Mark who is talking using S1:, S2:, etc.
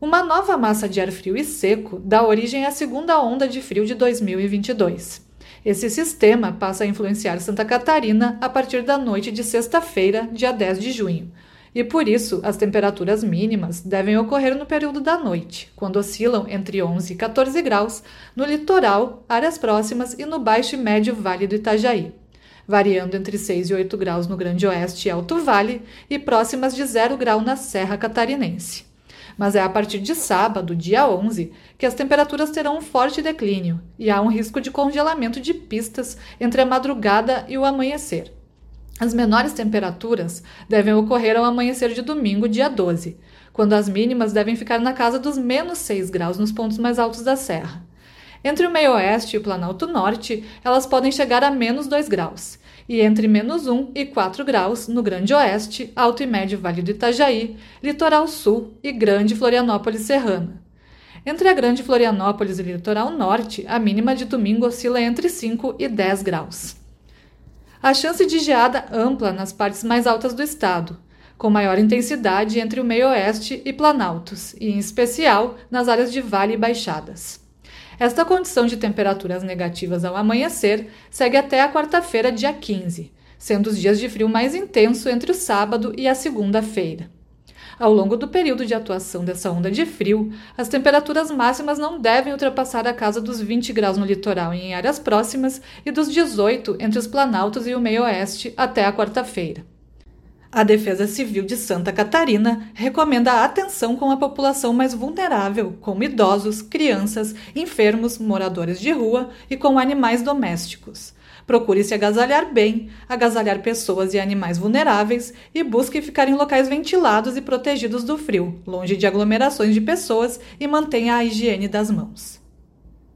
S1: Uma nova massa de ar frio e seco dá origem à segunda onda de frio de 2022. Esse sistema passa a influenciar Santa Catarina a partir da noite de sexta-feira, dia 10 de junho, e por isso as temperaturas mínimas devem ocorrer no período da noite, quando oscilam entre 11 e 14 graus no litoral, áreas próximas e no baixo e médio Vale do Itajaí, variando entre 6 e 8 graus no Grande Oeste e Alto Vale e próximas de 0 grau na Serra Catarinense mas é a partir de sábado, dia 11, que as temperaturas terão um forte declínio e há um risco de congelamento de pistas entre a madrugada e o amanhecer. As menores temperaturas devem ocorrer ao amanhecer de domingo, dia 12, quando as mínimas devem ficar na casa dos menos 6 graus nos pontos mais altos da serra. Entre o meio-oeste e o Planalto Norte, elas podem chegar a menos 2 graus, e entre menos 1 e 4 graus no Grande Oeste, Alto e Médio Vale do Itajaí, Litoral Sul e Grande Florianópolis Serrana. Entre a Grande Florianópolis e o Litoral Norte, a mínima de domingo oscila entre 5 e 10 graus. A chance de geada ampla nas partes mais altas do estado, com maior intensidade entre o meio-oeste e planaltos, e em especial nas áreas de vale e baixadas. Esta condição de temperaturas negativas ao amanhecer segue até a quarta-feira, dia 15, sendo os dias de frio mais intenso entre o sábado e a segunda-feira. Ao longo do período de atuação dessa onda de frio, as temperaturas máximas não devem ultrapassar a casa dos 20 graus no litoral e em áreas próximas e dos 18 entre os planaltos e o meio-oeste até a quarta-feira. A Defesa Civil de Santa Catarina recomenda atenção com a população mais vulnerável, como idosos, crianças, enfermos, moradores de rua e com animais domésticos. Procure se agasalhar bem, agasalhar pessoas e animais vulneráveis e busque ficar em locais ventilados e protegidos do frio, longe de aglomerações de pessoas e mantenha a higiene das mãos.